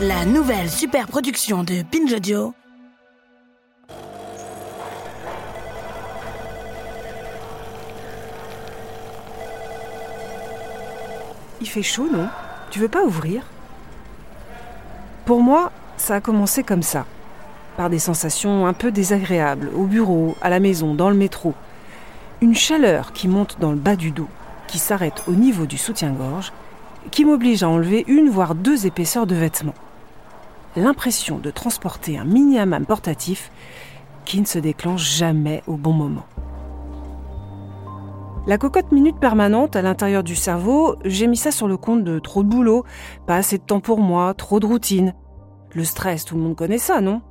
la nouvelle super production de Binge. Il fait chaud, non? Tu veux pas ouvrir? Pour moi, ça a commencé comme ça, par des sensations un peu désagréables, au bureau, à la maison, dans le métro. Une chaleur qui monte dans le bas du dos, qui s'arrête au niveau du soutien-gorge, qui m'oblige à enlever une voire deux épaisseurs de vêtements l'impression de transporter un mini-hammam portatif qui ne se déclenche jamais au bon moment. La cocotte minute permanente à l'intérieur du cerveau, j'ai mis ça sur le compte de trop de boulot, pas assez de temps pour moi, trop de routine. Le stress, tout le monde connaît ça, non?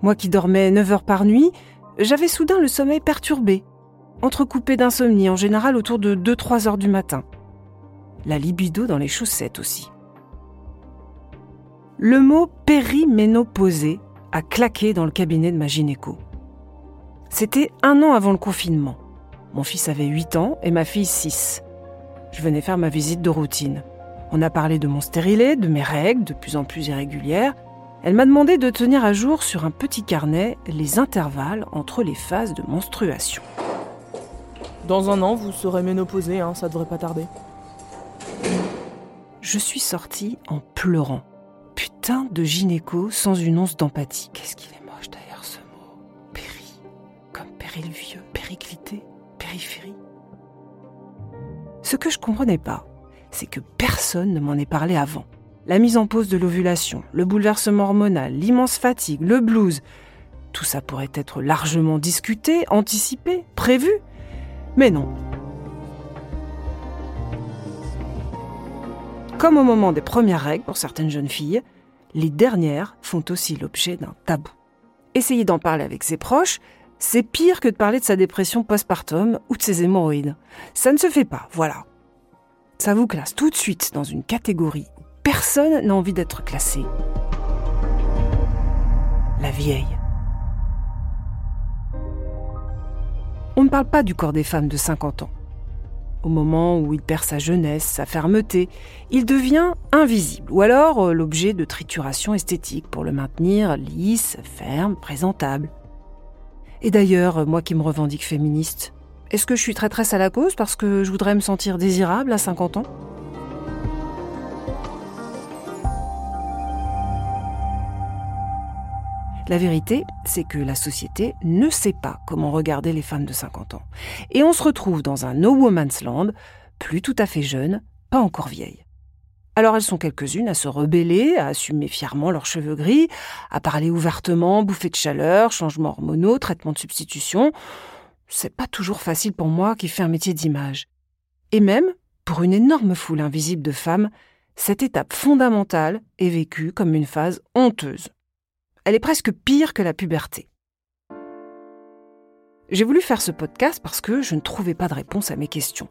Moi qui dormais 9 heures par nuit, j'avais soudain le sommeil perturbé, entrecoupé d'insomnie en général autour de 2-3 heures du matin. La libido dans les chaussettes aussi. Le mot périménopausée a claqué dans le cabinet de ma gynéco. C'était un an avant le confinement. Mon fils avait 8 ans et ma fille 6. Je venais faire ma visite de routine. On a parlé de mon stérilet, de mes règles, de plus en plus irrégulières. Elle m'a demandé de tenir à jour sur un petit carnet les intervalles entre les phases de menstruation. Dans un an, vous serez ménopausée, hein, ça devrait pas tarder. Je suis sortie en pleurant putain de gynéco sans une once d'empathie. Qu'est-ce qu'il est moche d'ailleurs ce mot Péri, comme péril vieux, périclité, périphérie. Ce que je comprenais pas, c'est que personne ne m'en ait parlé avant. La mise en pause de l'ovulation, le bouleversement hormonal, l'immense fatigue, le blues, tout ça pourrait être largement discuté, anticipé, prévu. Mais non. Comme au moment des premières règles pour certaines jeunes filles, les dernières font aussi l'objet d'un tabou. Essayer d'en parler avec ses proches, c'est pire que de parler de sa dépression postpartum ou de ses hémorroïdes. Ça ne se fait pas, voilà. Ça vous classe tout de suite dans une catégorie où personne n'a envie d'être classé. La vieille. On ne parle pas du corps des femmes de 50 ans. Au moment où il perd sa jeunesse, sa fermeté, il devient invisible, ou alors euh, l'objet de trituration esthétique pour le maintenir lisse, ferme, présentable. Et d'ailleurs, moi qui me revendique féministe, est-ce que je suis traîtresse à la cause parce que je voudrais me sentir désirable à 50 ans? La vérité, c'est que la société ne sait pas comment regarder les femmes de 50 ans. Et on se retrouve dans un no woman's land, plus tout à fait jeune, pas encore vieille. Alors elles sont quelques-unes à se rebeller, à assumer fièrement leurs cheveux gris, à parler ouvertement, bouffer de chaleur, changements hormonaux, traitements de substitution. C'est pas toujours facile pour moi qui fais un métier d'image. Et même, pour une énorme foule invisible de femmes, cette étape fondamentale est vécue comme une phase honteuse. Elle est presque pire que la puberté. J'ai voulu faire ce podcast parce que je ne trouvais pas de réponse à mes questions.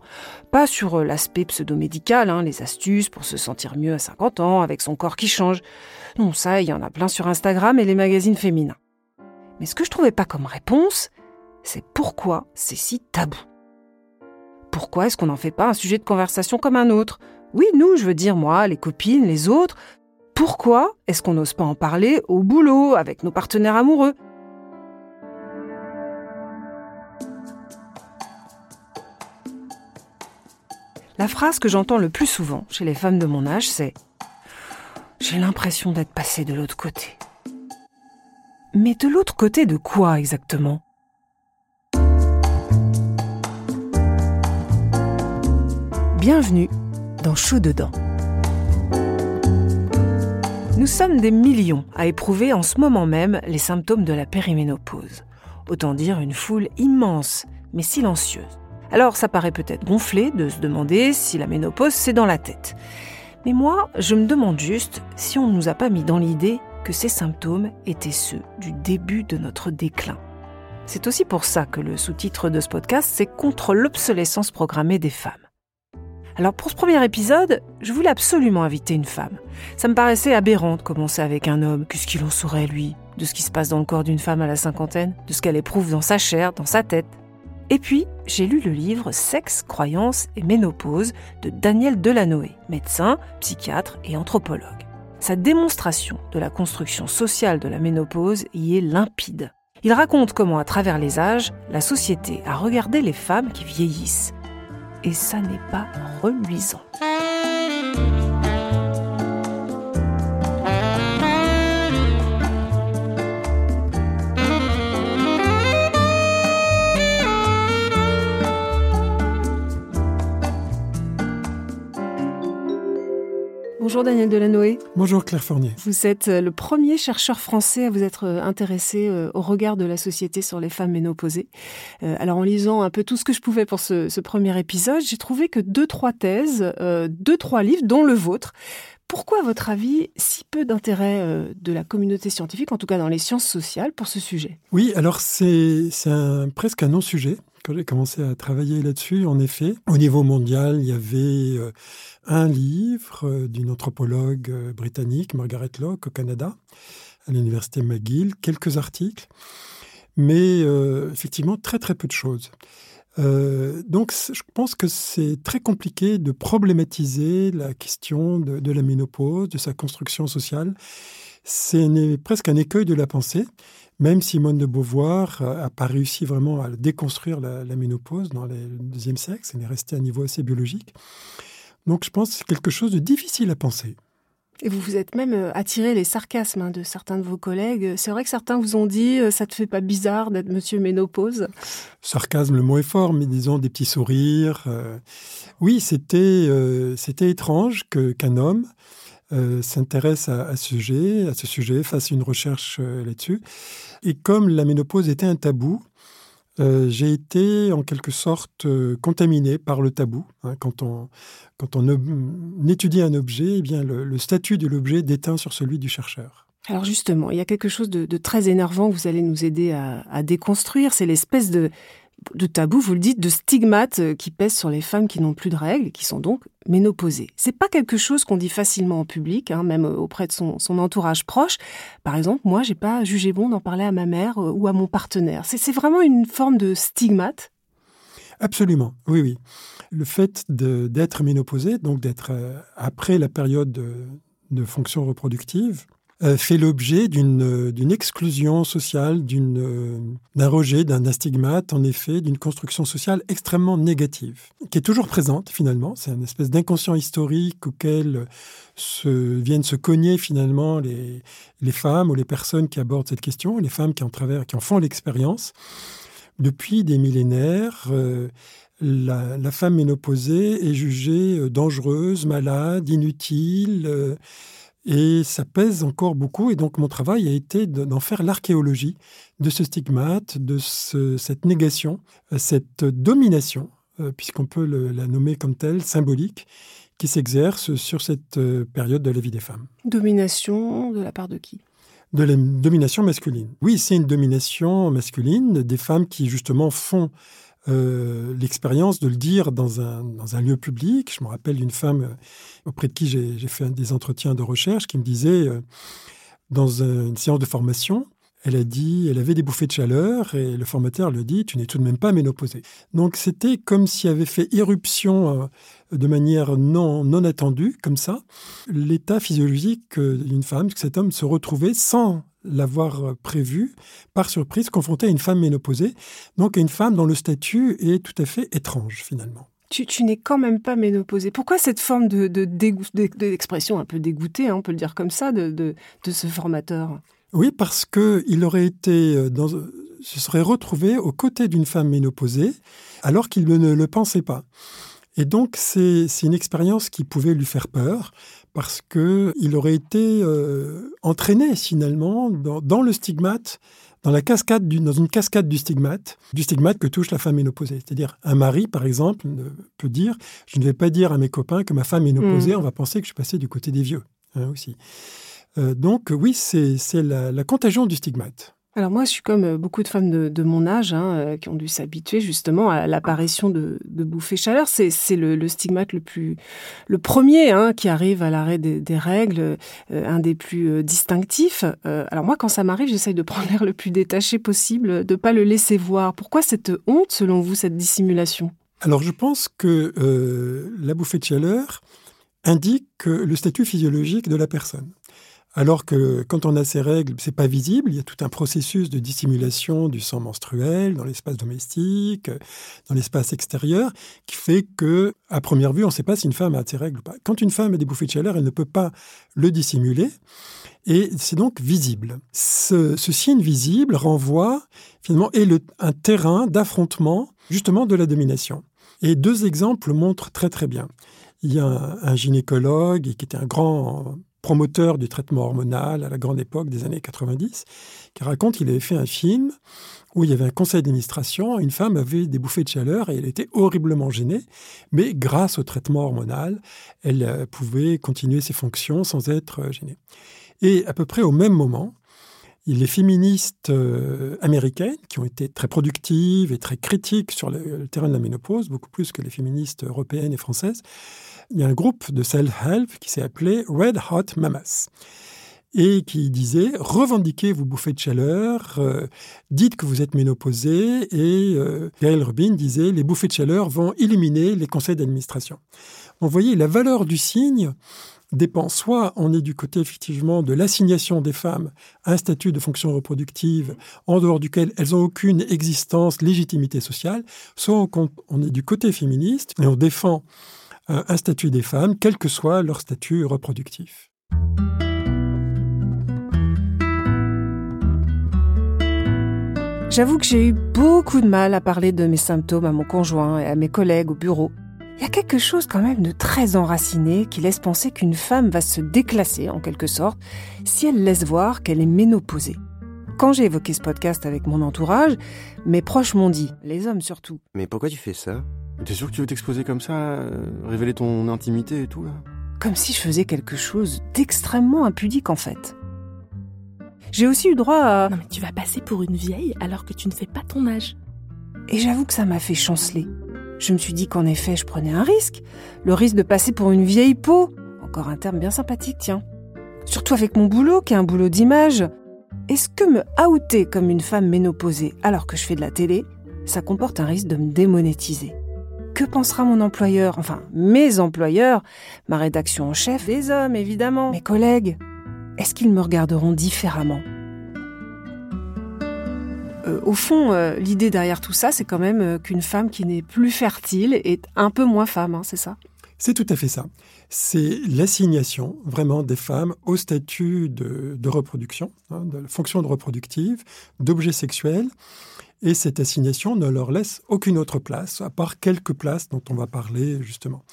Pas sur euh, l'aspect pseudo-médical, hein, les astuces pour se sentir mieux à 50 ans avec son corps qui change. Non, ça, il y en a plein sur Instagram et les magazines féminins. Mais ce que je trouvais pas comme réponse, c'est pourquoi c'est si tabou? Pourquoi est-ce qu'on n'en fait pas un sujet de conversation comme un autre? Oui, nous, je veux dire moi, les copines, les autres, pourquoi est-ce qu'on n'ose pas en parler au boulot, avec nos partenaires amoureux? La phrase que j'entends le plus souvent chez les femmes de mon âge, c'est ⁇ J'ai l'impression d'être passée de l'autre côté ⁇ Mais de l'autre côté de quoi exactement? Bienvenue dans Chaud dedans. Nous sommes des millions à éprouver en ce moment même les symptômes de la périménopause. Autant dire une foule immense, mais silencieuse. Alors ça paraît peut-être gonflé de se demander si la ménopause c'est dans la tête. Mais moi, je me demande juste si on ne nous a pas mis dans l'idée que ces symptômes étaient ceux du début de notre déclin. C'est aussi pour ça que le sous-titre de ce podcast, c'est Contre l'obsolescence programmée des femmes. Alors pour ce premier épisode, je voulais absolument inviter une femme. Ça me paraissait aberrant de commencer avec un homme. Qu'est-ce qu'il en saurait, lui, de ce qui se passe dans le corps d'une femme à la cinquantaine, de ce qu'elle éprouve dans sa chair, dans sa tête? Et puis, j'ai lu le livre Sexe, croyances et ménopause de Daniel Delanoë, médecin, psychiatre et anthropologue. Sa démonstration de la construction sociale de la ménopause y est limpide. Il raconte comment, à travers les âges, la société a regardé les femmes qui vieillissent. Et ça n'est pas reluisant. Bonjour Daniel Delanoë. Bonjour Claire Fournier. Vous êtes euh, le premier chercheur français à vous être euh, intéressé euh, au regard de la société sur les femmes ménopausées. Alors en lisant un peu tout ce que je pouvais pour ce, premier épisode, j'ai trouvé que deux, trois thèses, deux, trois livres, dont le vôtre. Pourquoi, à votre avis, si peu d'intérêt de la communauté scientifique, en tout cas dans les sciences sociales, pour ce sujet? Oui, alors c'est presque un non-sujet. Quand j'ai commencé à travailler là-dessus, en effet, au niveau mondial, il y avait un livre euh, d'une anthropologue euh, britannique, Margaret Locke, au Canada, à l'université McGill, quelques articles, mais euh, effectivement très très peu de choses. donc je pense que c'est très compliqué de problématiser la question de, la ménopause, de sa construction sociale. C'est presque un écueil de la pensée, même Simone de Beauvoir n'a pas réussi vraiment à déconstruire la, la ménopause dans le deuxième siècle, elle est restée à un niveau assez biologique. Donc je pense que c'est quelque chose de difficile à penser. Et vous vous êtes même euh, attiré les sarcasmes hein, de certains de vos collègues. C'est vrai que certains vous ont dit euh, ça te fait pas bizarre d'être monsieur ménopause Sarcasme, le mot est fort, mais disons des petits sourires. Euh. Oui, c'était c'était étrange que qu'un homme s'intéresse à, ce sujet, à ce sujet, fasse une recherche là-dessus. Et comme la ménopause était un tabou, euh, j'ai été en quelque sorte euh, contaminé par le tabou. Hein. quand on, quand on, étudie un objet, eh bien le, statut de l'objet déteint sur celui du chercheur. Alors justement, il y a quelque chose de, très énervant que vous allez nous aider à déconstruire, c'est l'espèce de de tabou, vous le dites, de stigmates euh, qui pèsent sur les femmes qui n'ont plus de règles, qui sont donc ménopausées. C'est pas quelque chose qu'on dit facilement en public, hein, même euh, auprès de son, entourage proche. Par exemple, moi, j'ai pas jugé bon d'en parler à ma mère euh, ou à mon partenaire. C'est vraiment une forme de stigmate? Absolument, oui, oui. Le fait d'être ménopausée, donc d'être après la période de, de fonction reproductive, fait l'objet euh, d'une exclusion sociale, euh, d'un rejet, d'un stigmate, en effet, d'une construction sociale extrêmement négative, qui est toujours présente finalement. C'est une espèce d'inconscient historique auquel se, viennent se cogner finalement les, les femmes ou les personnes qui abordent cette question, les femmes qui en, travers, qui en font l'expérience. Depuis des millénaires, la, la, femme ménopausée est jugée dangereuse, malade, inutile. Et ça pèse encore beaucoup. Et donc, mon travail a été d'en faire l'archéologie de ce stigmate, de cette négation, euh, cette domination, euh, puisqu'on peut la nommer comme telle, symbolique, qui s'exerce sur cette euh, période de la vie des femmes. Domination de la part de qui? De la domination masculine. Oui, c'est une domination masculine des femmes qui justement font euh, l'expérience de le dire dans un, dans un lieu public. Je me rappelle d'une femme euh, auprès de qui j'ai fait des entretiens de recherche qui me disait, euh, dans une séance de formation, elle a dit, elle avait des bouffées de chaleur et le formateur lui dit, tu n'es tout de même pas ménopausée. Donc c'était comme s'il avait fait irruption de manière non, non attendue, comme ça, l'état physiologique d'une femme, que cet homme se retrouvait sans l'avoir euh, prévu, par surprise, confronté à une femme ménopausée, donc à une femme dont le statut est tout à fait étrange finalement. Tu, n'es quand même pas ménopausée. Pourquoi cette forme de, d'expression un peu dégoûtée, hein, on peut le dire comme ça, de, de, ce formateur? Oui, parce qu'il aurait été euh, dans, se serait retrouvé aux côtés d'une femme ménopausée alors qu'il ne le pensait pas. Et donc, c'est une expérience qui pouvait lui faire peur parce qu'il aurait été euh, entraîné finalement dans, le stigmate, dans, la cascade dans une cascade du stigmate, du stigmate que touche la femme ménopausée. C'est-à-dire, un mari, par exemple, peut dire Je ne vais pas dire à mes copains que ma femme est ménopausée, mmh. on va penser que je suis passé du côté des vieux hein, aussi. Euh, donc, oui, c'est la contagion du stigmate. Alors moi, je suis comme euh, beaucoup de femmes de, mon âge hein, euh, qui ont dû s'habituer justement à l'apparition de, bouffées chaleur. C'est le, stigmate le plus, le premier hein, qui arrive à l'arrêt des, règles, euh, un des plus distinctifs. alors moi, quand ça m'arrive, j'essaye de prendre l'air le plus détaché possible, de pas le laisser voir. Pourquoi cette honte, selon vous, cette dissimulation? Alors je pense que la bouffée de chaleur indique le statut physiologique de la personne. Alors que quand on a ces règles, c'est pas visible. Il y a tout un processus de dissimulation du sang menstruel dans l'espace domestique, dans l'espace extérieur, qui fait que, à première vue, on ne sait pas si une femme a ses règles ou pas. Quand une femme a des bouffées de chaleur, elle ne peut pas le dissimuler. Et c'est donc visible. Ce, signe visible renvoie finalement est un terrain d'affrontement justement de la domination. Et deux exemples montrent très très bien. Il y a un, gynécologue qui était un grand promoteur du traitement hormonal à la grande époque des années 90, qui raconte qu'il avait fait un film où il y avait un conseil d'administration, une femme avait des bouffées de chaleur et elle était horriblement gênée, mais grâce au traitement hormonal, elle euh, pouvait continuer ses fonctions sans être euh, gênée. Et à peu près au même moment, les féministes euh, américaines, qui ont été très productives et très critiques sur le, terrain de la ménopause, beaucoup plus que les féministes européennes et françaises, il y a un groupe de self-help qui s'est appelé Red Hot Mamas et qui disait revendiquez vos bouffées de chaleur, euh, dites que vous êtes ménopausée et euh, Gail Rubin disait les bouffées de chaleur vont éliminer les conseils d'administration. Vous voyez la valeur du signe dépend soit on est du côté effectivement de l'assignation des femmes à un statut de fonction reproductive en dehors duquel elles n'ont aucune existence, légitimité sociale, soit on, est du côté féministe et on défend euh, un statut des femmes, quel que soit leur statut reproductif. J'avoue que j'ai eu beaucoup de mal à parler de mes symptômes à mon conjoint et à mes collègues au bureau. Il y a quelque chose quand même de très enraciné qui laisse penser qu'une femme va se déclasser en quelque sorte si elle laisse voir qu'elle est ménopausée. Quand j'ai évoqué ce podcast avec mon entourage, mes proches m'ont dit, les hommes surtout. Mais pourquoi tu fais ça? T'es sûr que tu veux t'exposer comme ça, euh, révéler ton intimité et tout là? Comme si je faisais quelque chose d'extrêmement impudique en fait. J'ai aussi eu droit à... Non mais tu vas passer pour une vieille alors que tu ne fais pas ton âge. Et j'avoue que ça m'a fait chanceler. Je me suis dit qu'en effet, je prenais un risque. Le risque de passer pour une vieille peau. Encore un terme bien sympathique, tiens. Surtout avec mon boulot, qui est un boulot d'image. Est-ce que me outer comme une femme ménopausée alors que je fais de la télé, ça comporte un risque de me démonétiser? Que pensera mon employeur, enfin mes employeurs, ma rédaction en chef, les hommes évidemment, mes collègues Est-ce qu'ils me regarderont différemment? Euh, au fond, euh, l'idée derrière tout ça, c'est quand même euh, qu'une femme qui n'est plus fertile est un peu moins femme, hein, c'est ça? C'est tout à fait ça. C'est l'assignation vraiment des femmes au statut de, reproduction, hein, de fonction de reproductive, d'objet sexuel. Et cette assignation ne leur laisse aucune autre place, à part quelques places dont on va parler justement.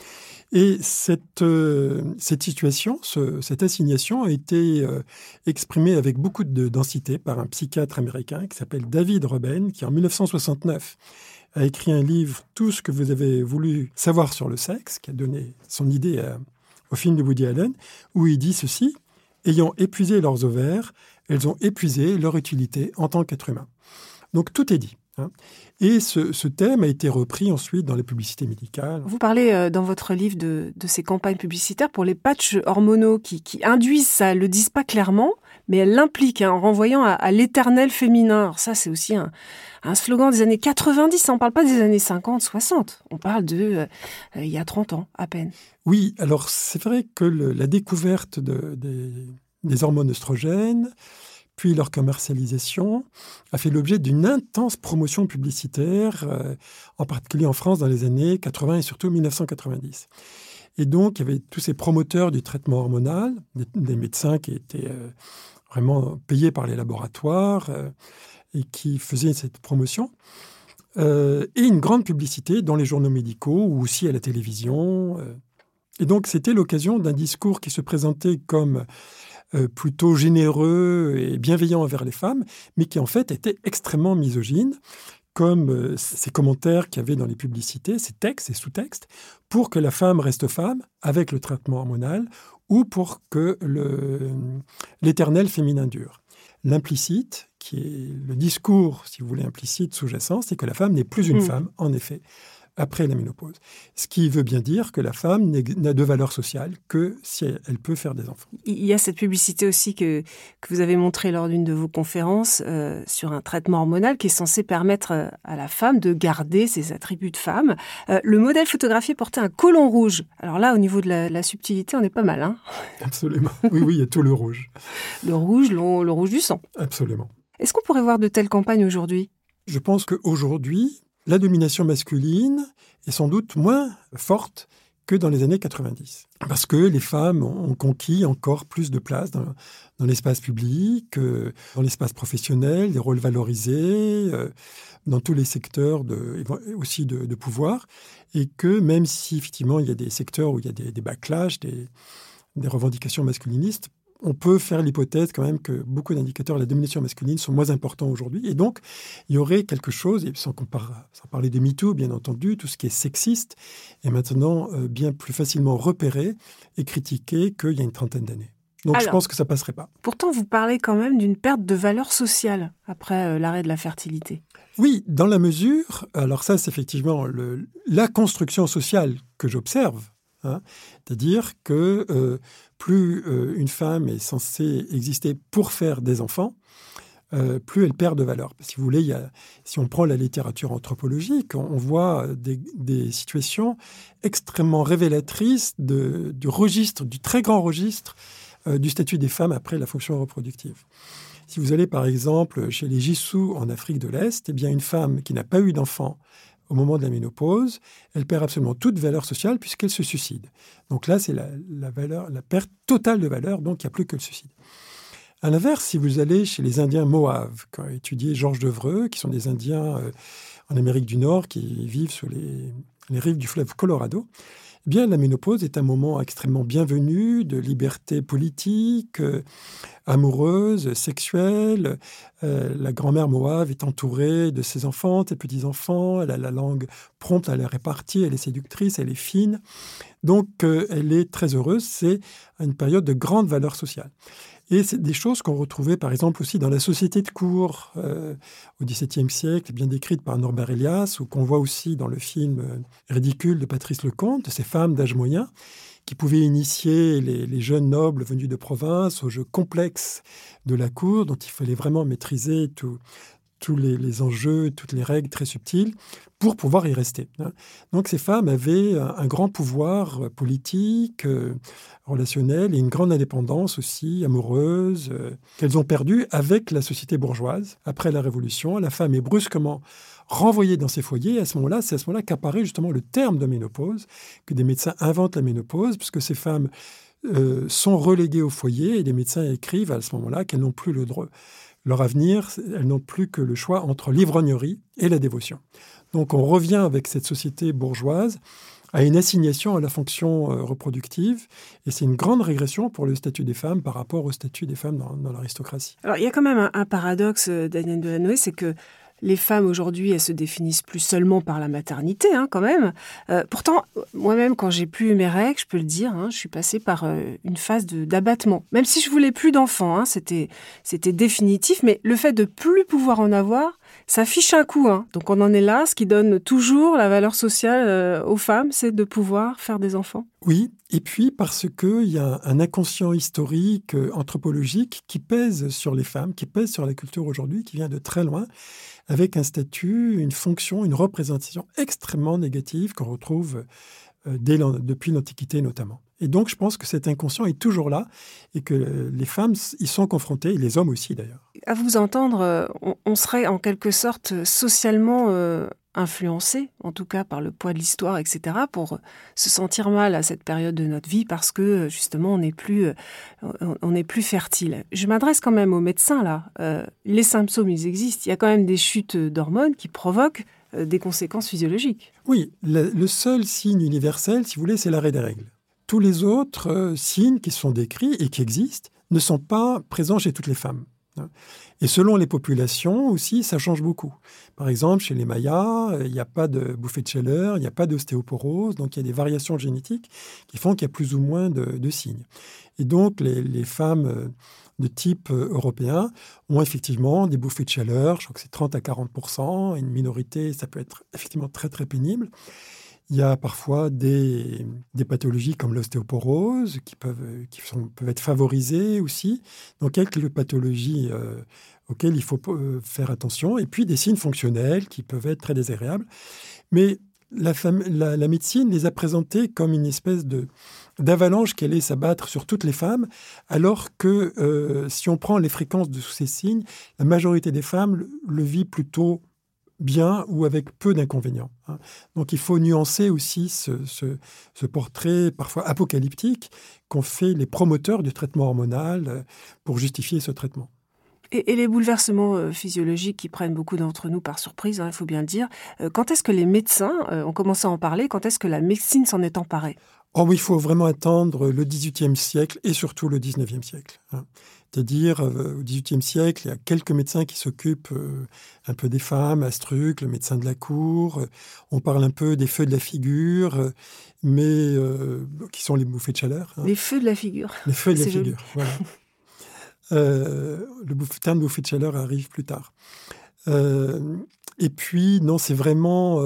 Et cette, euh, cette situation, cette assignation a été euh, exprimée avec beaucoup de densité par un psychiatre américain qui s'appelle David Robben, qui en 1969 a écrit un livre Tout ce que vous avez voulu savoir sur le sexe, qui a donné son idée au film de Woody Allen, où il dit ceci Ayant épuisé leurs ovaires, elles ont épuisé leur utilité en tant qu'être humain. Donc tout est dit. Hein. Et ce, thème a été repris ensuite dans les publicités médicales. Vous parlez euh, dans votre livre de, ces campagnes publicitaires pour les patchs hormonaux qui, induisent ça, le disent pas clairement, mais elles l'impliquent hein, en renvoyant à, l'éternel féminin. Alors ça, c'est aussi un, slogan des années 90, on ne parle pas des années 50, 60, on parle de euh, il y a 30 ans à peine. Oui, alors c'est vrai que la découverte des hormones oestrogènes, puis leur commercialisation, a fait l'objet d'une intense promotion publicitaire, euh, en particulier en France dans les années 80 et surtout 1990. Et donc, il y avait tous ces promoteurs du traitement hormonal, des, médecins qui étaient euh, vraiment payés par les laboratoires euh, et qui faisaient cette promotion. et une grande publicité dans les journaux médicaux ou aussi à la télévision. Et donc, c'était l'occasion d'un discours qui se présentait comme euh, plutôt généreux et bienveillant envers les femmes, mais qui en fait était extrêmement misogyne, comme euh, ces commentaires qu'il y avait dans les publicités, ces textes, ces sous-textes, pour que la femme reste femme avec le traitement hormonal ou pour que l'éternel féminin dure. L'implicite, qui est le discours, si vous voulez, implicite, sous-jacent, c'est que la femme n'est plus une hmm. femme, en effet, après la ménopause. Ce qui veut bien dire que la femme n'a de valeur sociale que si elle, peut faire des enfants. Il y a cette publicité aussi que, que vous avez montrée lors d'une de vos conférences euh, sur un traitement hormonal qui est censé permettre euh, à la femme de garder ses attributs de femme. Euh, le modèle photographié portait un colon rouge. Alors là, au niveau de la, subtilité, on est pas mal. Hein Absolument. Oui, oui, il y a tout le rouge. le rouge, le, le rouge du sang. Absolument. Est-ce qu'on pourrait voir de telles campagnes aujourd'hui? Je pense qu'aujourd'hui, la domination masculine est sans doute moins forte que dans les années 90. Parce que les femmes ont conquis encore plus de place dans, l'espace public, euh, dans l'espace professionnel, des rôles valorisés, euh, dans tous les secteurs aussi de, pouvoir. Et que même si effectivement il y a des secteurs où il y a des, des backlash, des revendications masculinistes, on peut faire l'hypothèse quand même que beaucoup d'indicateurs de la domination masculine sont moins importants aujourd'hui. Et donc, il y aurait quelque chose, et sans, sans parler de MeToo, bien entendu, tout ce qui est sexiste est maintenant euh, bien plus facilement repéré et critiqué qu'il y a une trentaine d'années. Donc je pense que ça passerait pas. Pourtant, vous parlez quand même d'une perte de valeur sociale après euh, l'arrêt de la fertilité. Oui, dans la mesure, alors ça c'est effectivement la construction sociale que j'observe, hein, c'est-à-dire que euh, plus euh, une femme est censée exister pour faire des enfants, euh, plus elle perd de valeur. Si vous voulez, si on prend la littérature anthropologique, on, voit des, situations extrêmement révélatrices du registre, du très grand registre du statut des femmes après la fonction reproductive. Si vous allez par exemple chez les Jissous en Afrique de l'Est, eh bien une femme qui n'a pas eu d'enfant au moment de la ménopause, elle perd absolument toute valeur sociale puisqu'elle se suicide. Donc là, c'est la, valeur, la perte totale de valeur, donc il n'y a plus que le suicide. À l'inverse, si vous allez chez les Indiens Moaves, qu'a étudié Georges Devreux, qui sont des Indiens euh, en Amérique du Nord qui vivent sur les, rives du fleuve Colorado, bien, la ménopause est un moment extrêmement bienvenu de liberté politique, euh, amoureuse, sexuelle. Euh, la grand-mère Moab est entourée de ses enfants, ses petits-enfants. Elle a la langue prompte à les répartir. Elle est séductrice, elle est fine. Donc, euh, elle est très heureuse. C'est une période de grande valeur sociale. Et c'est des choses qu'on retrouvait par exemple aussi dans la société de cour euh, au XVIIe siècle, bien décrite par Norbert Elias, ou qu'on voit aussi dans le film euh, Ridicule de Patrice Lecomte, ces femmes d'âge moyen qui pouvaient initier les, jeunes nobles venus de province aux jeux complexes de la cour, dont il fallait vraiment maîtriser tout, tous les, enjeux, toutes les règles très subtiles pour pouvoir y rester. Hein. Donc ces femmes avaient un, grand pouvoir euh, politique, euh, relationnel et une grande indépendance aussi amoureuse euh, qu'elles ont perdu avec la société bourgeoise. Après la Révolution, la femme est brusquement renvoyée dans ses foyers. à ce moment-là, c'est à ce moment-là qu'apparaît justement le terme de ménopause, que des médecins inventent la ménopause, puisque ces femmes sont reléguées au foyer et les médecins écrivent à ce moment-là qu'elles n'ont plus le droit leur avenir, elles n'ont plus que le choix entre l'ivrognerie et la dévotion. Donc on revient avec cette société bourgeoise à une assignation à la fonction euh, reproductive, et c'est une grande régression pour le statut des femmes par rapport au statut des femmes dans, l'aristocratie. Alors il y a quand même un, paradoxe, euh, Daniel Delanoë, c'est que les femmes aujourd'hui, elles se définissent plus seulement par la maternité, hein, quand même. Euh, pourtant, moi-même, quand j'ai plus mes règles, je peux le dire, hein, je suis passée par euh, une phase d'abattement. Même si je voulais plus d'enfants, hein, c'était définitif. Mais le fait de plus pouvoir en avoir, ça fiche un coup. Hein. Donc on en est là. Ce qui donne toujours la valeur sociale euh, aux femmes, c'est de pouvoir faire des enfants. Oui, et puis parce qu'il y a un inconscient historique, anthropologique, qui pèse sur les femmes, qui pèse sur la culture aujourd'hui, qui vient de très loin avec un statut, une fonction, une représentation extrêmement négative qu'on retrouve euh, depuis l'Antiquité notamment. Et donc, je pense que cet inconscient est toujours là et que les femmes y sont confrontées, et les hommes aussi d'ailleurs. À vous entendre, euh, on, serait en quelque sorte socialement euh, influencé, en tout cas par le poids de l'histoire, etc., pour se sentir mal à cette période de notre vie parce que justement on n'est plus, on n'est plus fertile. Je m'adresse quand même aux médecins là. les symptômes, ils existent. Il y a quand même des chutes d'hormones qui provoquent des conséquences physiologiques. Oui, le seul signe universel, si vous voulez, c'est l'arrêt des règles. Tous les autres euh, signes qui sont décrits et qui existent ne sont pas présents chez toutes les femmes. hein. Et selon les populations aussi, ça change beaucoup. Par exemple, chez les Mayas, il n'y a pas de bouffée de chaleur, il n'y a pas d'ostéoporose, donc il y a des variations génétiques qui font qu'il y a plus ou moins de, signes. Et donc, les, femmes euh, de type euh, européen ont effectivement des bouffées de chaleur, je crois que c'est 30 à 40% une minorité, ça peut être effectivement très très pénible. Il y a parfois des, pathologies comme l'ostéoporose qui, peuvent, être favorisées aussi. Donc, quelques pathologies euh, auxquelles il faut euh, faire attention. Et puis, des signes fonctionnels qui peuvent être très désagréables. Mais la, médecine les a présentés comme une espèce de d'avalanche qui allait s'abattre sur toutes les femmes, alors que euh, si on prend les fréquences de ces signes, la majorité des femmes le vit plutôt bien ou avec peu d'inconvénients. Hein. Donc il faut nuancer aussi ce, portrait parfois apocalyptique qu'ont fait les promoteurs du traitement hormonal euh, pour justifier ce traitement. Et, les bouleversements euh, physiologiques qui prennent beaucoup d'entre nous par surprise, hein, il faut bien le dire, euh, quand est-ce que les médecins ont commencé à en parler Quand est-ce que la médecine s'en est emparée? Oh oui, il faut vraiment attendre le XVIIIe siècle et surtout le XIXe siècle. Hein. C'est-à-dire, euh, au XVIIIe siècle, il y a quelques médecins qui s'occupent euh, un peu des femmes, Astruc, le médecin de la cour. Euh, on parle un peu des feux de la figure, mais qui sont les bouffées de chaleur. Hein. Les feux de la figure. Les feux de la figure, voilà. le terme de bouffée de chaleur arrive plus tard. et puis, non, c'est vraiment,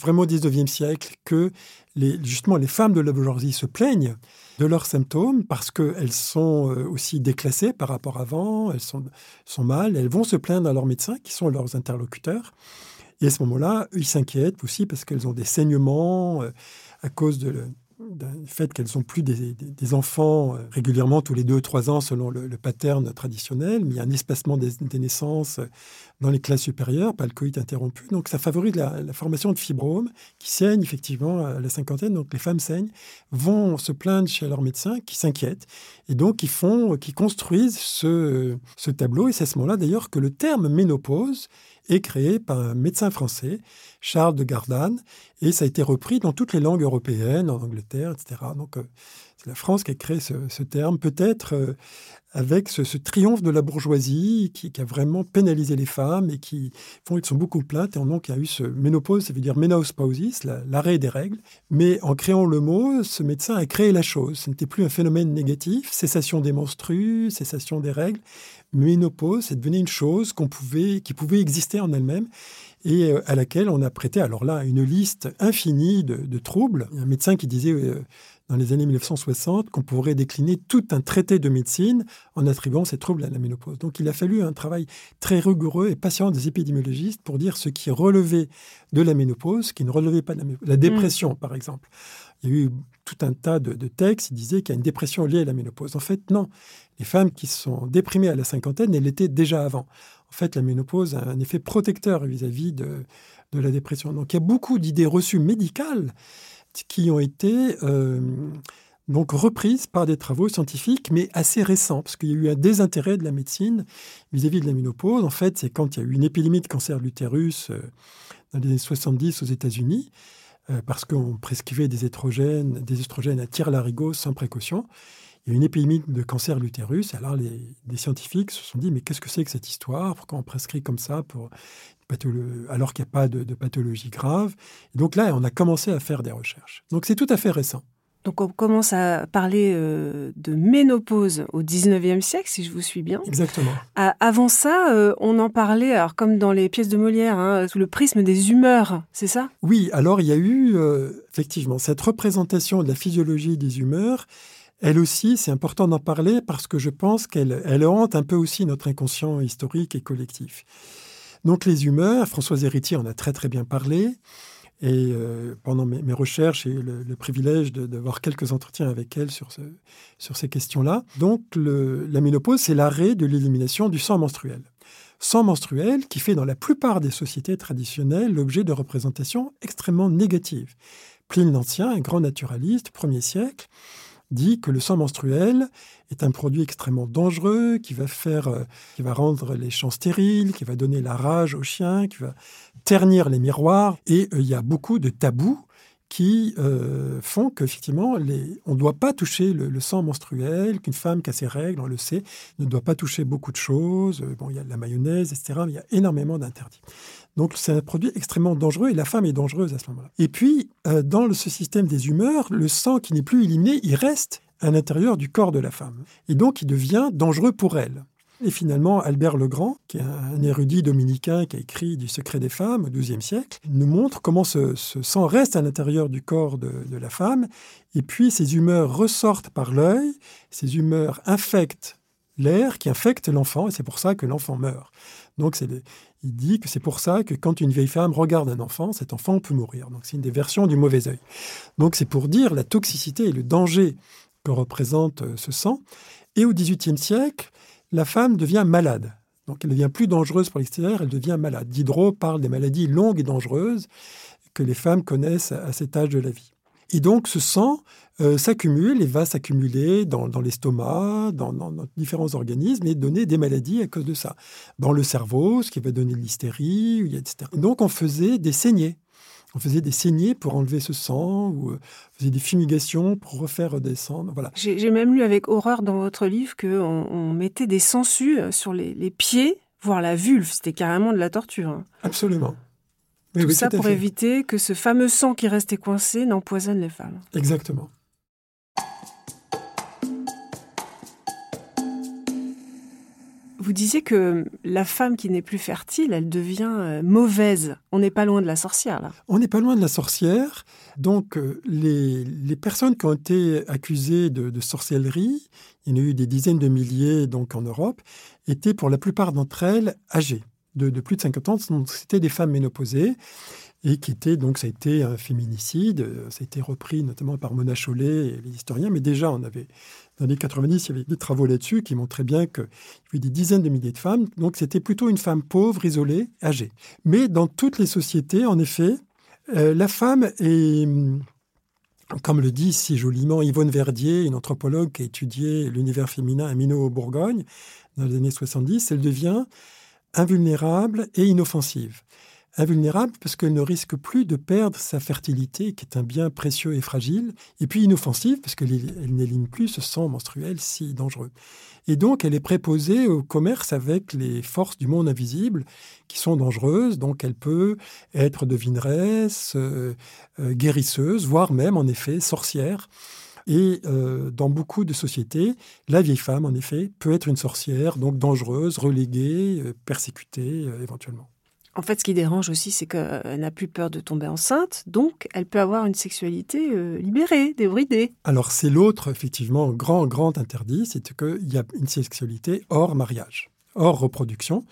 vraiment au XIXe siècle que les, justement les femmes de la bourgeoisie se plaignent de leurs symptômes parce qu'elles sont euh, aussi déclassées par rapport à avant, elles sont, mal, elles vont se plaindre à leurs médecins qui sont leurs interlocuteurs. Et à ce moment-là, ils s'inquiètent aussi parce qu'elles ont des saignements euh, à cause de, du fait qu'elles n'ont plus des, enfants euh, régulièrement tous les deux ou trois ans selon le, pattern traditionnel, mais il y a un espacement des, naissances euh, dans les classes supérieures, pas le coït interrompu. Donc ça favorise la, formation de fibromes qui saignent effectivement à la cinquantaine. Donc les femmes saignent, vont se plaindre chez leur médecin qui s'inquiète et donc qui font, qui construisent ce, ce tableau. Et c'est à ce moment-là d'ailleurs que le terme ménopause est créé par un médecin français, Charles de Gardanne, et ça a été repris dans toutes les langues européennes, en Angleterre, etc. Donc, euh, c'est la France qui a créé ce, terme, peut-être euh, avec ce, triomphe de la bourgeoisie qui, a vraiment pénalisé les femmes et qui font, ils sont beaucoup plaintes. Et donc, il y a eu ce ménopause, ça veut dire ménospausis, l'arrêt des règles. Mais en créant le mot, ce médecin a créé la chose. Ce n'était plus un phénomène négatif, cessation des menstrues, cessation des règles. Ménopause, c'est devenu une chose qu'on pouvait, qui pouvait exister en elle-même et euh, à laquelle on a prêté, alors là, une liste infinie de, troubles. Un médecin qui disait euh, dans les années 1960 qu'on pourrait décliner tout un traité de médecine en attribuant ces troubles à la ménopause. Donc il a fallu un travail très rigoureux et patient des épidémiologistes pour dire ce qui relevait de la ménopause, ce qui ne relevait pas de la. La dépression, par exemple. Il y a eu tout un tas de, de textes qui disaient qu'il y a une dépression liée à la ménopause. En fait, non. Les femmes qui sont déprimées à la cinquantaine, elles l'étaient déjà avant. En fait, la ménopause a un effet protecteur vis-à-vis de, de la dépression. Donc il y a beaucoup d'idées reçues médicales qui ont été euh, donc reprises par des travaux scientifiques, mais assez récents, parce qu'il y a eu un désintérêt de la médecine vis-à-vis de la ménopause. En fait, c'est quand il y a eu une épidémie de cancer de l'utérus euh, dans les années 70 aux États-Unis, euh, parce qu'on prescrivait des éstrogènes, des estrogènes à tir-larigot sans précaution. Il y a eu une épidémie de cancer de l'utérus. Alors, les, scientifiques se sont dit, mais qu'est-ce que c'est que cette histoire? Pourquoi on prescrit comme ça pour alors qu'il n'y a pas de, pathologie grave. donc là, on a commencé à faire des recherches. Donc c'est tout à fait récent. Donc on commence à parler euh, de ménopause au 19e siècle, si je vous suis bien. Exactement. avant ça, euh, on en parlait, alors comme dans les pièces de Molière, hein, sous le prisme des humeurs, c'est ça? Oui, alors il y a eu euh, effectivement cette représentation de la physiologie des humeurs. Elle aussi, c'est important d'en parler parce que je pense qu'elle elle hante un peu aussi notre inconscient historique et collectif. Donc les humeurs, Françoise Héritier en a très très bien parlé. Et euh, pendant mes, recherches, j'ai eu le, privilège d'avoir quelques entretiens avec elle sur, sur ces questions-là. Donc la ménopause, c'est l'arrêt de l'élimination du sang menstruel. Sang menstruel qui fait dans la plupart des sociétés traditionnelles l'objet de représentations extrêmement négatives. Pline l'Ancien, un grand naturaliste, premier siècle, dit que le sang menstruel est un produit extrêmement dangereux qui va faire, euh, qui va rendre les champs stériles, qui va donner la rage aux chiens, qui va ternir les miroirs. Et euh, il y a beaucoup de tabous qui euh, font qu'effectivement, on ne doit pas toucher le, sang menstruel, qu'une femme qui a ses règles, on le sait, ne doit pas toucher beaucoup de choses. Bon, il y a de la mayonnaise, etc., il y a énormément d'interdits. Donc c'est un produit extrêmement dangereux et la femme est dangereuse à ce moment-là. Et puis, euh, dans ce système des humeurs, le sang qui n'est plus éliminé, il reste à l'intérieur du corps de la femme. Et donc il devient dangereux pour elle. Et finalement, Albert le Grand, qui est un érudit dominicain qui a écrit Du secret des femmes au XIIe siècle, nous montre comment ce, sang reste à l'intérieur du corps de, la femme, et puis ces humeurs ressortent par l'œil, ces humeurs infectent l'air qui infecte l'enfant, et c'est pour ça que l'enfant meurt. Donc il dit que c'est pour ça que quand une vieille femme regarde un enfant, cet enfant peut mourir. Donc c'est une des versions du mauvais œil. Donc c'est pour dire la toxicité et le danger que représente euh, ce sang. Et au XVIIIe siècle, la femme devient malade. Donc elle devient plus dangereuse pour l'extérieur, elle devient malade. Diderot parle des maladies longues et dangereuses que les femmes connaissent à cet âge de la vie. Et donc ce sang euh, s'accumule et va s'accumuler dans, l'estomac, dans, différents organismes et donner des maladies à cause de ça. Dans le cerveau, ce qui va donner l'hystérie, etc. donc on faisait des saignées. On faisait des saignées pour enlever ce sang, ou euh, on faisait des fumigations pour refaire redescendre. Voilà. J'ai même lu avec horreur dans votre livre qu'on on mettait des sangsues sur les, pieds, voire la vulve. C'était carrément de la torture. Hein. Tout ça pour éviter que ce fameux sang qui restait coincé n'empoisonne les femmes. Exactement. Vous disiez que la femme qui n'est plus fertile, elle devient euh, mauvaise. On n'est pas loin de la sorcière, là. On n'est pas loin de la sorcière. Donc, euh, les, personnes qui ont été accusées de, sorcellerie, il y en a eu des dizaines de milliers donc en Europe, étaient pour la plupart d'entre elles âgées, de, plus de 50 ans. C'était des femmes ménopausées et qui était donc ça a été un féminicide, ça a été repris notamment par Mona Chollet et les historiens, mais déjà on avait dans les années 90 il y avait des travaux là-dessus qui montraient bien qu'il y avait des dizaines de milliers de femmes, donc c'était plutôt une femme pauvre, isolée, âgée. Mais dans toutes les sociétés, en effet, euh, la femme est comme le dit si joliment Yvonne Verdier, une anthropologue qui a étudié l'univers féminin à Minot, Bourgogne, dans les années 70, elle devient invulnérable et inoffensive invulnérable parce qu'elle ne risque plus de perdre sa fertilité, qui est un bien précieux et fragile, et puis inoffensive parce qu'elle n'élimine plus ce sang menstruel si dangereux. Et donc, elle est préposée au commerce avec les forces du monde invisible qui sont dangereuses. Donc, elle peut être devineresse, euh, euh, guérisseuse, voire même, en effet, sorcière. Et euh, dans beaucoup de sociétés, la vieille femme, en effet, peut être une sorcière, donc dangereuse, reléguée, persécutée éventuellement. En fait, ce qui dérange aussi, c'est qu'elle n'a plus peur de tomber enceinte, donc elle peut avoir une sexualité euh, libérée, débridée. Alors c'est l'autre, effectivement, grand, grand interdit, c'est qu'il y a une sexualité hors mariage, hors reproduction,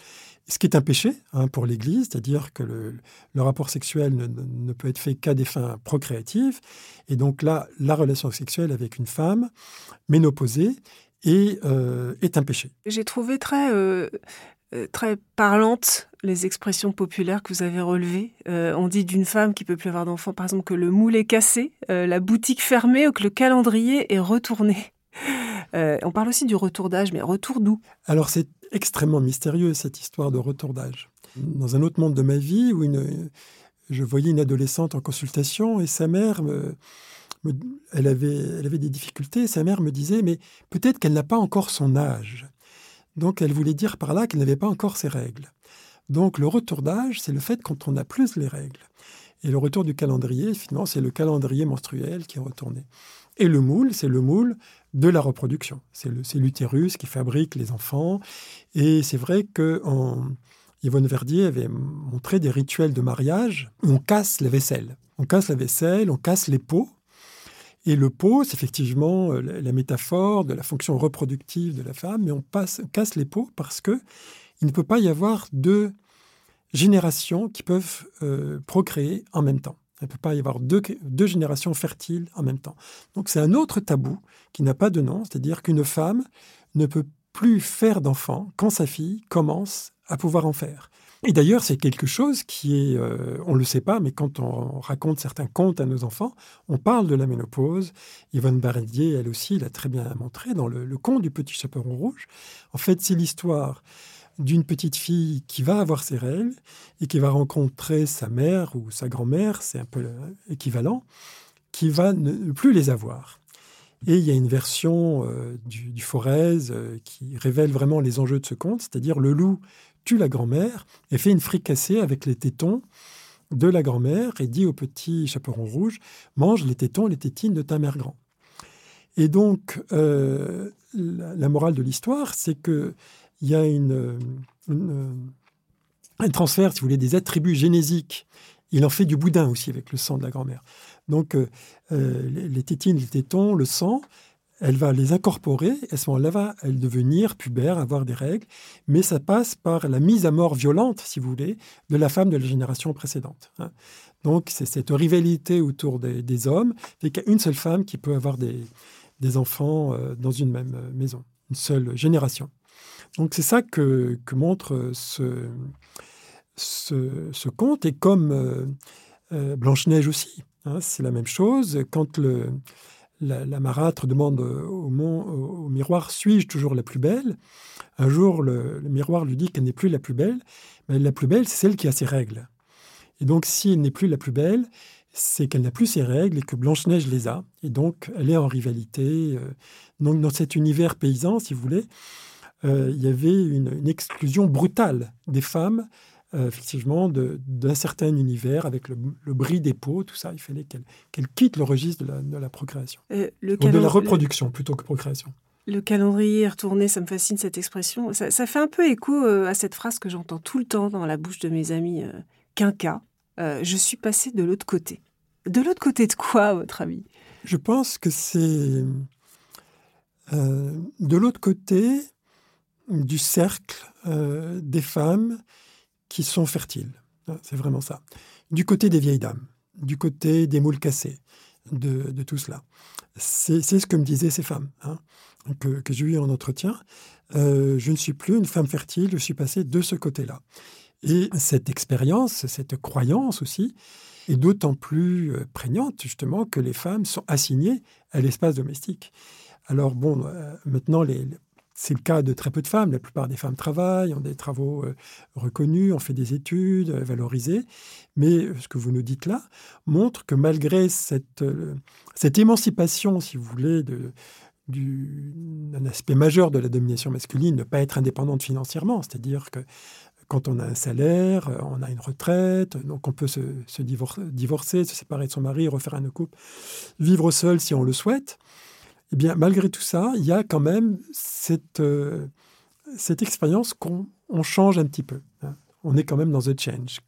ce qui est un péché hein, pour l'Église, c'est-à-dire que le, rapport sexuel ne, peut être fait qu'à des fins procréatives, et donc là, la relation sexuelle avec une femme ménopausée est, euh, est un péché. J'ai trouvé très... Euh, euh, très parlantes les expressions populaires que vous avez relevées. Euh, on dit d'une femme qui peut plus avoir d'enfants, par exemple, que le moule est cassé, la boutique fermée ou que le calendrier est retourné. on parle aussi du retour d'âge, mais retour d'où? Alors c'est extrêmement mystérieux cette histoire de retour d'âge. Dans un autre monde de ma vie, où je voyais une adolescente en consultation et sa mère elle, avait, avait des difficultés. Sa mère me disait, mais peut-être qu'elle n'a pas encore son âge. Donc elle voulait dire par là qu'elle n'avait pas encore ses règles. Donc le retour d'âge, c'est le fait quand on a plus les règles. Et le retour du calendrier, finalement, c'est le calendrier menstruel qui est retourné. Et le moule, c'est le moule de la reproduction. C'est l'utérus qui fabrique les enfants. Et c'est vrai que Yvonne Verdier avait montré des rituels de mariage où on casse la vaisselle. On casse la vaisselle, on casse les pots et le pot, c'est effectivement euh, la métaphore de la fonction reproductive de la femme, mais on casse les pots parce que il ne peut pas y avoir deux générations qui peuvent euh, procréer en même temps. Il ne peut pas y avoir deux, deux générations fertiles en même temps. Donc c'est un autre tabou qui n'a pas de nom, c'est-à-dire qu'une femme ne peut plus faire d'enfants quand sa fille commence à pouvoir en faire. Et d'ailleurs, c'est quelque chose qui est, euh, on ne le sait pas, mais quand on raconte certains contes à nos enfants, on parle de la ménopause. Yvonne Bardier, elle aussi, l'a très bien montré dans le, conte du petit chaperon rouge. En fait, c'est l'histoire d'une petite fille qui va avoir ses règles et qui va rencontrer sa mère ou sa grand-mère, c'est un peu équivalent, qui va ne plus les avoir. Et il y a une version euh, du, du Forez euh, qui révèle vraiment les enjeux de ce conte, c'est-à-dire le loup tue la grand-mère et fait une fricassée avec les tétons de la grand-mère et dit au petit chaperon rouge mange les tétons, les tétines de ta mère grand. Et donc euh, la, morale de l'histoire, c'est que il y a une, un transfert, si vous voulez, des attributs génésiques. Il en fait du boudin aussi avec le sang de la grand-mère. Donc euh, euh, les, tétines, les tétons, le sang, elle va les incorporer. À ce moment-là, va devenir pubère, avoir des règles, mais ça passe par la mise à mort violente, si vous voulez, de la femme de la génération précédente. Hein. Donc c'est cette rivalité autour des, hommes, fait y a une seule femme qui peut avoir des, enfants euh, dans une même maison, une seule génération. Donc c'est ça que, montre ce, ce, conte, et comme Blanche-Neige aussi. Hein, c'est la même chose. Quand le, la, marâtre demande au, miroir Suis-je toujours la plus belle? Un jour, le, miroir lui dit qu'elle n'est plus la plus belle. Mais la plus belle, c'est celle qui a ses règles. Et donc, si elle n'est plus la plus belle, c'est qu'elle n'a plus ses règles et que Blanche-Neige les a. Et donc, elle est en rivalité. Euh. Donc, dans cet univers paysan, si vous voulez, euh, il y avait une, exclusion brutale des femmes euh, effectivement d'un certain univers avec le, bris des peaux, tout ça. Il fallait qu'elle quitte le registre de la, procréation. Euh, le de la reproduction plutôt que procréation. Le calendrier retourné, ça me fascine cette expression. Ça, fait un peu écho euh, à cette phrase que j'entends tout le temps dans la bouche de mes amis quinca. je suis passé de l'autre côté. De l'autre côté de quoi, à votre avis Je pense que c'est de l'autre côté du cercle des femmes qui sont fertiles. Hein, c'est vraiment ça. Du côté des vieilles dames, du côté des moules cassés, de, tout cela. C'est ce que me disaient ces femmes hein, que, j'ai eu en entretien. Euh, je ne suis plus une femme fertile, je suis passée de ce côté-là. Et cette expérience, cette croyance aussi, est d'autant plus euh, prégnante justement que les femmes sont assignées à l'espace domestique. Alors bon, euh, maintenant les, c'est le cas de très peu de femmes. La plupart des femmes travaillent, ont des travaux euh, reconnus, ont fait des études euh, valorisées. Mais euh, ce que vous nous dites là montre que malgré cette, cette émancipation, si vous voulez, de, d'un aspect majeur de la domination masculine, ne pas être indépendante financièrement, c'est-à-dire que quand on a un salaire, on a une retraite, donc on peut se, se divorcer, se séparer de son mari, refaire un couple, vivre seul si on le souhaite eh bien, malgré tout ça, il y a quand même cette, euh, cette expérience qu'on change un petit peu. Hein. On est quand même dans the change,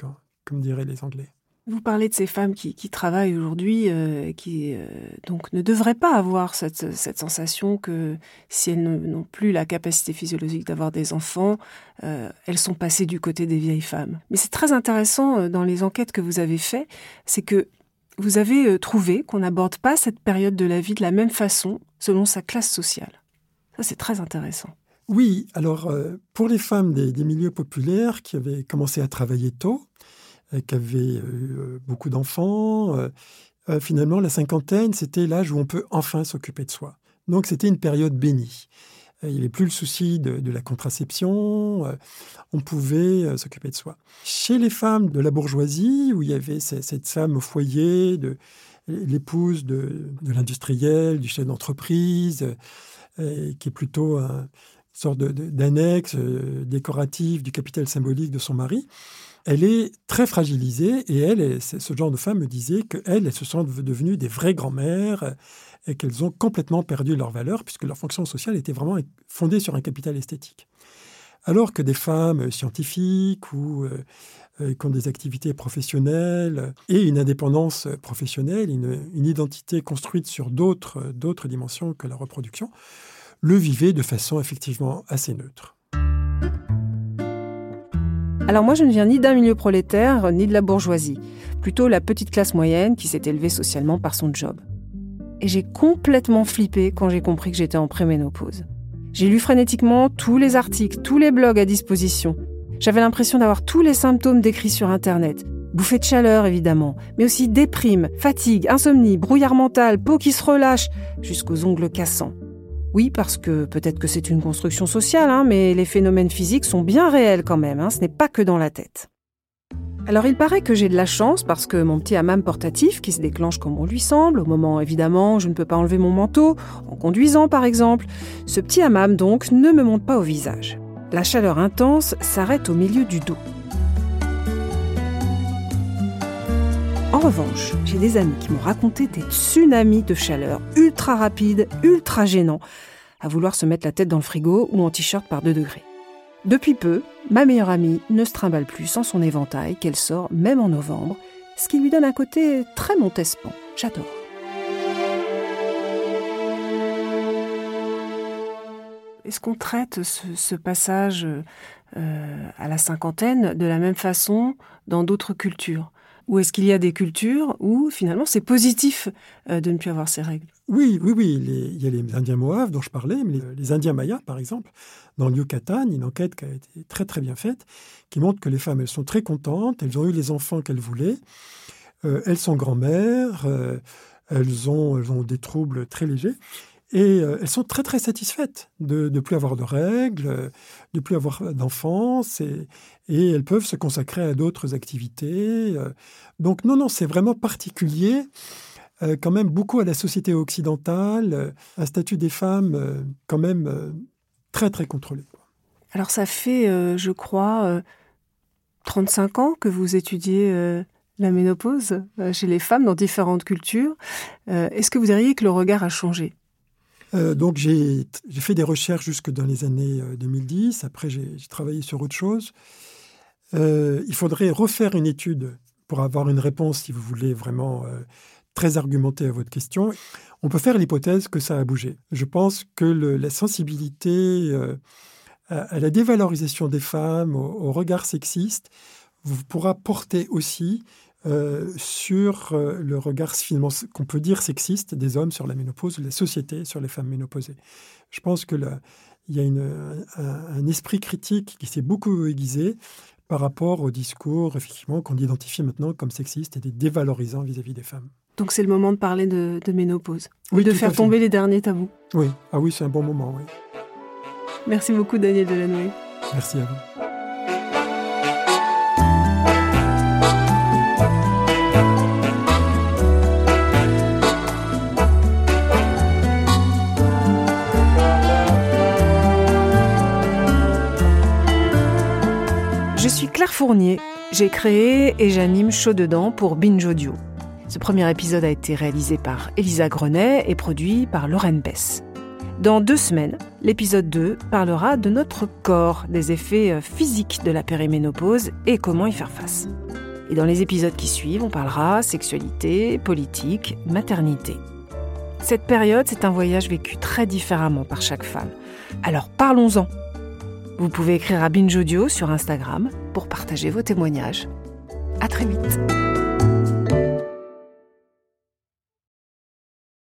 comme diraient les Anglais. Vous parlez de ces femmes qui, travaillent aujourd'hui, euh, qui euh, donc ne devraient pas avoir cette, cette sensation que si elles n'ont plus la capacité physiologique d'avoir des enfants, elles sont passées du côté des vieilles femmes. Mais c'est très intéressant dans les enquêtes que vous avez faites, c'est que vous avez euh, trouvé qu'on n'aborde pas cette période de la vie de la même façon selon sa classe sociale. Ça, c'est très intéressant. Oui, alors euh, pour les femmes des, milieux populaires qui avaient commencé à travailler tôt, euh, qui avaient beaucoup d'enfants, finalement, la cinquantaine, c'était l'âge où on peut enfin s'occuper de soi. Donc c'était une période bénie. Il n'y avait plus le souci de, la contraception, euh, on pouvait euh, s'occuper de soi. Chez les femmes de la bourgeoisie, où il y avait cette femme au foyer, de, l'épouse de, l'industriel, du chef d'entreprise, euh, qui est plutôt une sorte d'annexe décorative du capital symbolique de son mari, elle est très fragilisée et elle, ce genre de femme me disait qu'elles, elles se sont devenues des vraies grand-mères et qu'elles ont complètement perdu leur valeur puisque leur fonction sociale était vraiment fondée sur un capital esthétique. Alors que des femmes scientifiques ou euh, euh, qui ont des activités professionnelles et une indépendance professionnelle, une, une identité construite sur d'autres dimensions que la reproduction, le vivaient de façon effectivement assez neutre. Alors moi, je ne viens ni d'un milieu prolétaire, ni de la bourgeoisie, plutôt la petite classe moyenne qui s'est élevée socialement par son job. Et j'ai complètement flippé quand j'ai compris que j'étais en préménopause. J'ai lu frénétiquement tous les articles, tous les blogs à disposition. J'avais l'impression d'avoir tous les symptômes décrits sur Internet. Bouffée de chaleur, évidemment, mais aussi déprime, fatigue, insomnie, brouillard mental, peau qui se relâche, jusqu'aux ongles cassants. Oui, parce que peut-être que c'est une construction sociale, hein, mais les phénomènes physiques sont bien réels quand même, hein, ce n'est pas que dans la tête. Alors il paraît que j'ai de la chance parce que mon petit hammam portatif qui se déclenche comme on lui semble, au moment évidemment je ne peux pas enlever mon manteau, en conduisant par exemple, ce petit hammam donc ne me monte pas au visage. La chaleur intense s'arrête au milieu du dos. En revanche, j'ai des amis qui m'ont raconté des tsunamis de chaleur ultra rapides, ultra gênants, à vouloir se mettre la tête dans le frigo ou en t-shirt par 2 degrés. Depuis peu, ma meilleure amie ne se trimballe plus sans son éventail qu'elle sort même en novembre, ce qui lui donne un côté très Montespan. J'adore. Est-ce qu'on traite ce, passage euh, à la cinquantaine de la même façon dans d'autres cultures? Ou est-ce qu'il y a des cultures où finalement c'est positif euh, de ne plus avoir ces règles? Oui, oui, oui. il y a les Indiens Moaves dont je parlais, mais les Indiens Mayas par exemple dans le Yucatan, une enquête qui a été très très bien faite, qui montre que les femmes, elles sont très contentes, elles ont eu les enfants qu'elles voulaient, euh, elles sont grand-mères, euh, elles, ont, elles ont des troubles très légers, et euh, elles sont très très satisfaites de ne plus avoir de règles, de plus avoir d'enfants, et, et, elles peuvent se consacrer à d'autres activités. donc non, non, c'est vraiment particulier quand même beaucoup à la société occidentale, un statut des femmes quand même très très contrôlé. Alors ça fait, euh, je crois, 35 euh, ans que vous étudiez euh, la ménopause chez les femmes dans différentes cultures. Est-ce que vous diriez que le regard a changé? Donc j'ai fait des recherches jusque dans les années 2010. Après j'ai travaillé sur autre chose. il faudrait refaire une étude pour avoir une réponse, si vous voulez vraiment très argumentée à votre question on peut faire l'hypothèse que ça a bougé. Je pense que la sensibilité euh, à, la dévalorisation des femmes, au, regard sexiste, vous pourra porter aussi euh, sur euh, le regard finalement qu'on peut dire sexiste des hommes sur la ménopause, la société sur les femmes ménopausées. Je pense que il y a un, esprit critique qui s'est beaucoup aiguisé par rapport au discours effectivement qu'on identifie maintenant comme sexiste et des dévalorisants vis-à-vis des femmes. Donc c'est le moment de parler de, ménopause. Oui, de faire tomber les derniers tabous. Oui, ah oui, c'est un bon moment, oui. Merci beaucoup Daniel Delanoë. Merci à vous. Je suis Claire Fournier. J'ai créé et j'anime Chaud dedans pour Binge Audio. Ce premier épisode a été réalisé par Elisa Grenet et produit par Lorraine Bess. Dans deux semaines, l'épisode 2 parlera de notre corps, des effets euh, physiques de la périménopause et comment y faire face. Et dans les épisodes qui suivent, on parlera sexualité, politique, maternité. Cette période, c'est un voyage vécu très différemment par chaque femme. Alors parlons-en. Vous pouvez écrire à Binge Audio sur Instagram pour partager vos témoignages. À très vite.